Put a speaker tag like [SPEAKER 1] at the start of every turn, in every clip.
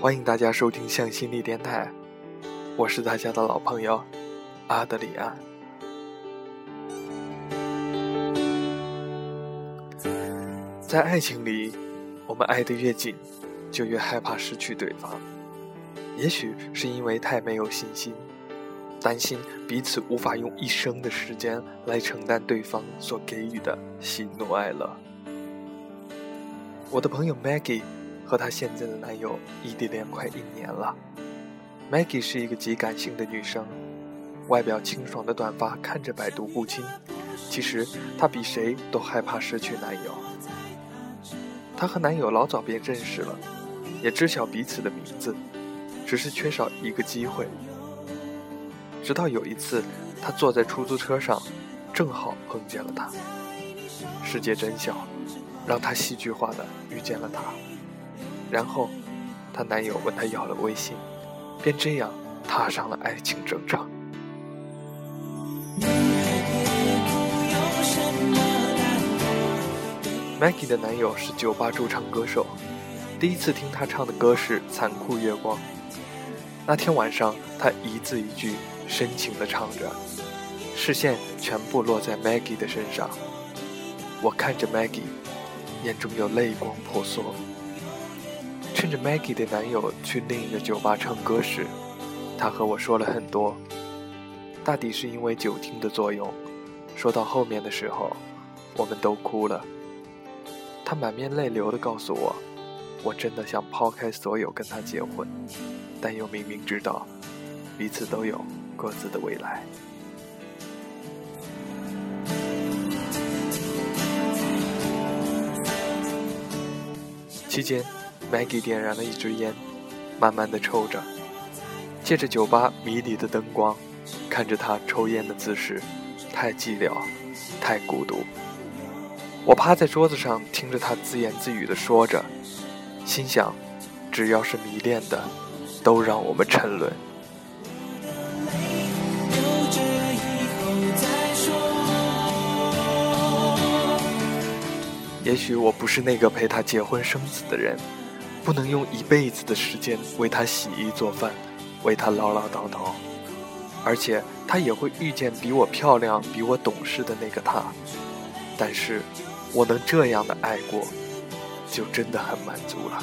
[SPEAKER 1] 欢迎大家收听向心力电台，我是大家的老朋友阿德里安。在爱情里，我们爱得越紧，就越害怕失去对方。也许是因为太没有信心，担心彼此无法用一生的时间来承担对方所给予的喜怒哀乐。我的朋友 Maggie 和她现在的男友异地恋快一年了。Maggie 是一个极感性的女生，外表清爽的短发看着百毒不侵，其实她比谁都害怕失去男友。她和男友老早便认识了，也知晓彼此的名字。只是缺少一个机会。直到有一次，她坐在出租车上，正好碰见了他。世界真小，让她戏剧化的遇见了他。然后，她男友问她要了微信，便这样踏上了爱情征程。Maggie 的男友是酒吧驻唱歌手，第一次听他唱的歌是《残酷月光》。那天晚上，他一字一句深情地唱着，视线全部落在 Maggie 的身上。我看着 Maggie，眼中有泪光婆娑。趁着 Maggie 的男友去另一个酒吧唱歌时，他和我说了很多，大抵是因为酒精的作用。说到后面的时候，我们都哭了。他满面泪流的告诉我，我真的想抛开所有跟他结婚。但又明明知道，彼此都有各自的未来。期间，Maggie 点燃了一支烟，慢慢的抽着，借着酒吧迷离的灯光，看着他抽烟的姿势，太寂寥，太孤独。我趴在桌子上，听着他自言自语的说着，心想，只要是迷恋的。都让我们沉沦。也许我不是那个陪他结婚生子的人，不能用一辈子的时间为他洗衣做饭，为他唠唠叨叨，而且他也会遇见比我漂亮、比我懂事的那个他。但是，我能这样的爱过，就真的很满足了。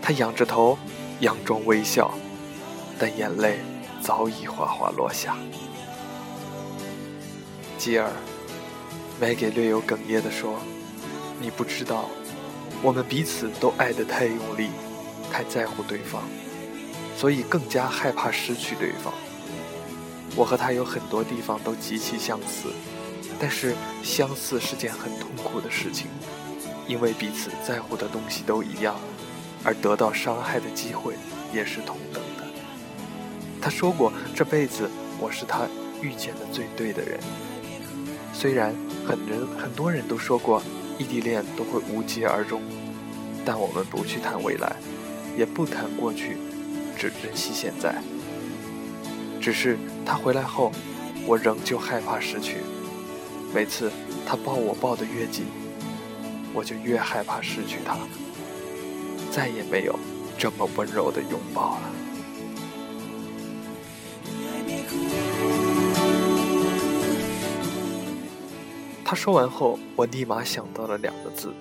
[SPEAKER 1] 他仰着头。佯装微笑，但眼泪早已哗哗落下。继而，Maggie 略有哽咽地说：“你不知道，我们彼此都爱得太用力，太在乎对方，所以更加害怕失去对方。我和他有很多地方都极其相似，但是相似是件很痛苦的事情，因为彼此在乎的东西都一样。”而得到伤害的机会也是同等的。他说过，这辈子我是他遇见的最对的人。虽然很人很多人都说过异地恋都会无疾而终，但我们不去谈未来，也不谈过去，只珍惜现在。只是他回来后，我仍旧害怕失去。每次他抱我抱得越紧，我就越害怕失去他。再也没有这么温柔的拥抱了。他说完后，我立马想到了两个字：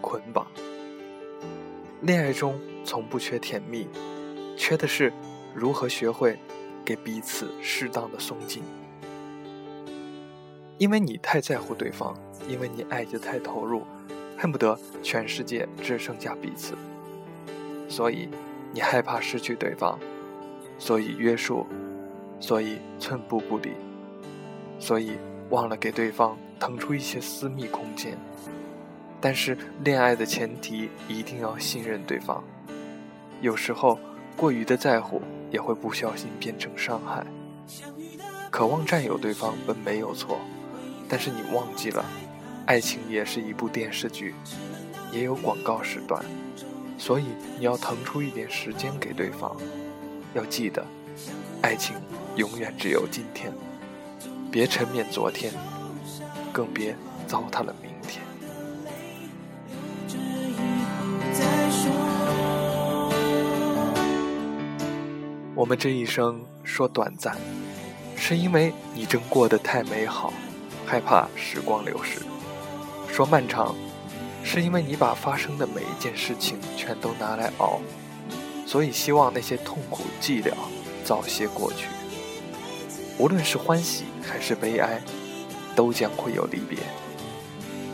[SPEAKER 1] 捆绑。恋爱中从不缺甜蜜，缺的是如何学会给彼此适当的松紧。因为你太在乎对方，因为你爱得太投入，恨不得全世界只剩下彼此。所以，你害怕失去对方，所以约束，所以寸步不离，所以忘了给对方腾出一些私密空间。但是，恋爱的前提一定要信任对方。有时候，过于的在乎也会不小心变成伤害。渴望占有对方本没有错，但是你忘记了，爱情也是一部电视剧，也有广告时段。所以你要腾出一点时间给对方，要记得，爱情永远只有今天，别沉湎昨天，更别糟蹋了明天。我们这一生说短暂，是因为你正过得太美好，害怕时光流逝；说漫长，是因为你把发生的每一件事情全都拿来熬，所以希望那些痛苦寂寥早些过去。无论是欢喜还是悲哀，都将会有离别。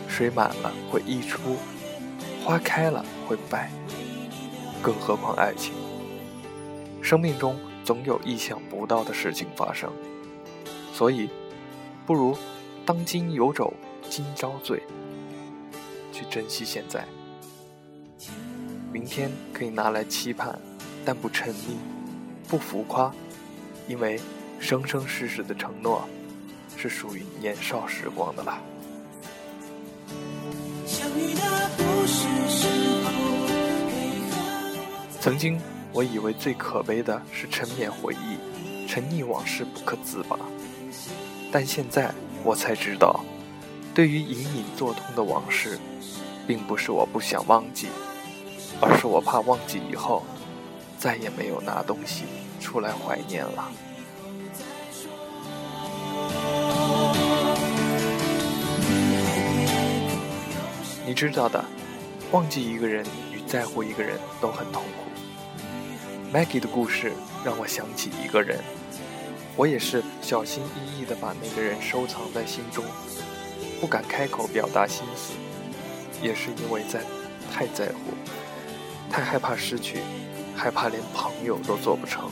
[SPEAKER 1] 水满了会溢出，花开了会败，更何况爱情。生命中总有意想不到的事情发生，所以，不如当今有酒今朝醉，去珍惜现在。明天可以拿来期盼，但不沉溺，不浮夸，因为生生世世的承诺，是属于年少时光的啦。曾经。我以为最可悲的是沉湎回忆，沉溺往事不可自拔。但现在我才知道，对于隐隐作痛的往事，并不是我不想忘记，而是我怕忘记以后，再也没有拿东西出来怀念了。你知道的，忘记一个人与在乎一个人都很痛苦。Maggie 的故事让我想起一个人，我也是小心翼翼地把那个人收藏在心中，不敢开口表达心思，也是因为在太在乎，太害怕失去，害怕连朋友都做不成。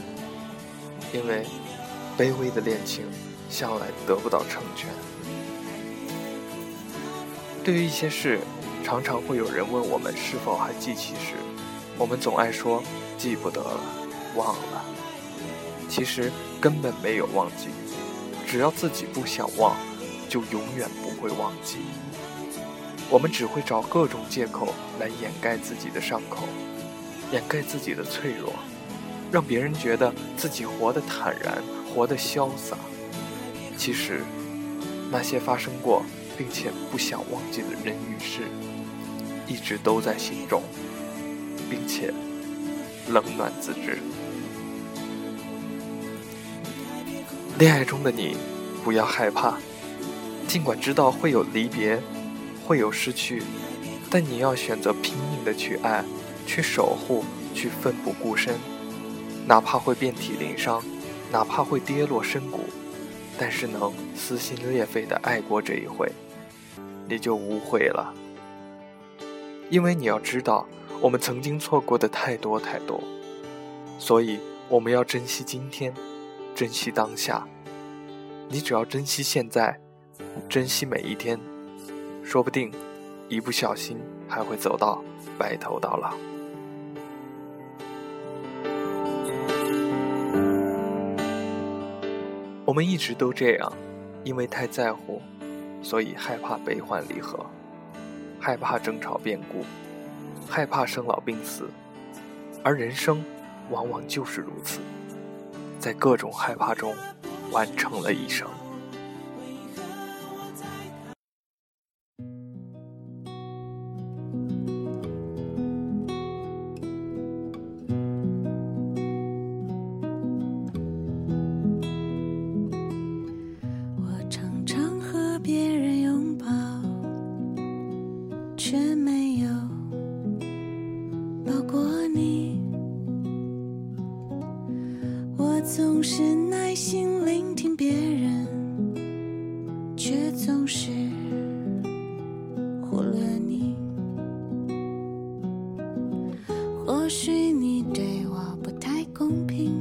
[SPEAKER 1] 因为卑微的恋情向来得不到成全。对于一些事，常常会有人问我们是否还记起时，我们总爱说。记不得了，忘了。其实根本没有忘记，只要自己不想忘，就永远不会忘记。我们只会找各种借口来掩盖自己的伤口，掩盖自己的脆弱，让别人觉得自己活得坦然，活得潇洒。其实，那些发生过并且不想忘记的人与事，一直都在心中，并且。冷暖自知。恋爱中的你，不要害怕，尽管知道会有离别，会有失去，但你要选择拼命的去爱，去守护，去奋不顾身，哪怕会遍体鳞伤，哪怕会跌落深谷，但是能撕心裂肺的爱过这一回，你就无悔了。因为你要知道。我们曾经错过的太多太多，所以我们要珍惜今天，珍惜当下。你只要珍惜现在，珍惜每一天，说不定一不小心还会走到白头到老。我们一直都这样，因为太在乎，所以害怕悲欢离合，害怕争吵变故。害怕生老病死，而人生往往就是如此，在各种害怕中完成了一生。
[SPEAKER 2] 却没有抱过你，我总是耐心聆听别人，却总是忽略你。或许你对我不太公平，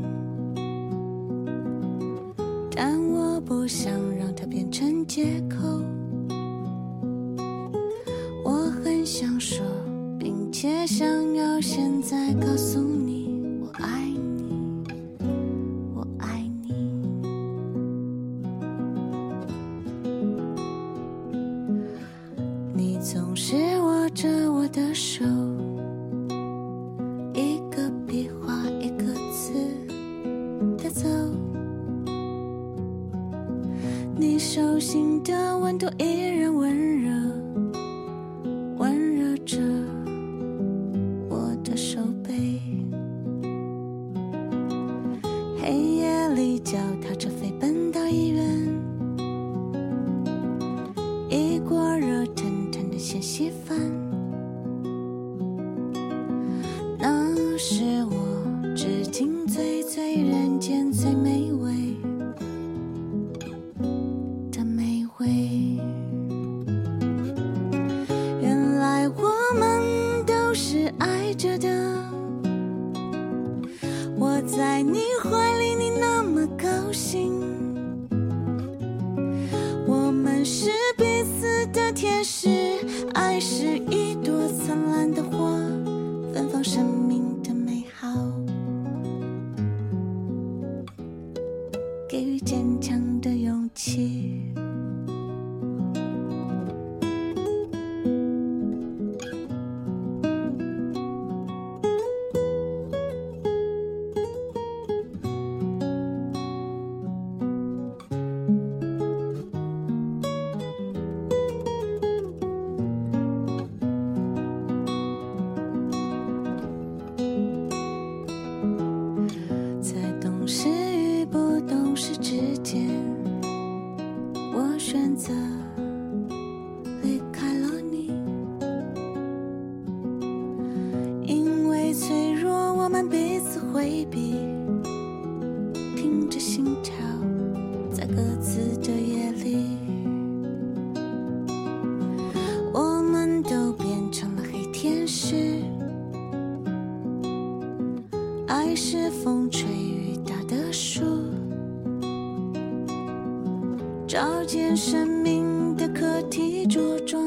[SPEAKER 2] 但我不想让它变成借口。想说并且想要现在告诉你我爱你我爱你你。总是握着我的手一个笔画一个字带走。你手心的温度依然间最美味的美味。原来我们都是爱着的。我在你怀里，你那么高兴。我们是彼此的天使，爱是一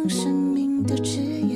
[SPEAKER 2] 生命的指引，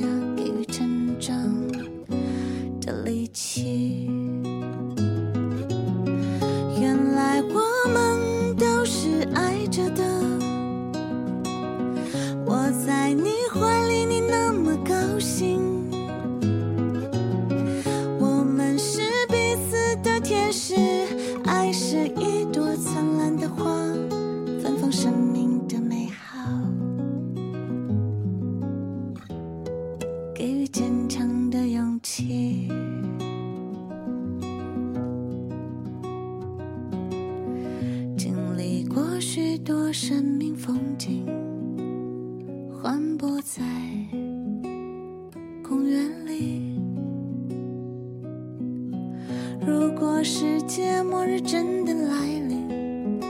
[SPEAKER 2] 如果世界末日真的来临，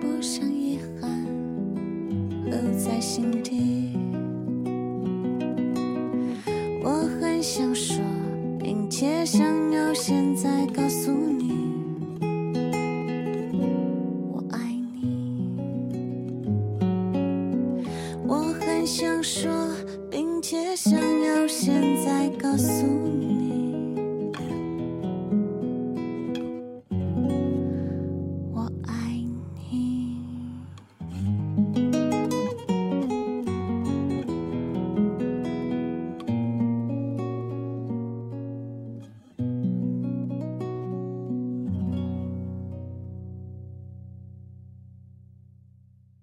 [SPEAKER 2] 不想遗憾留在心底。我很想说，并且想要现在告诉你，我爱你。我很想说，并且想要现在告诉你。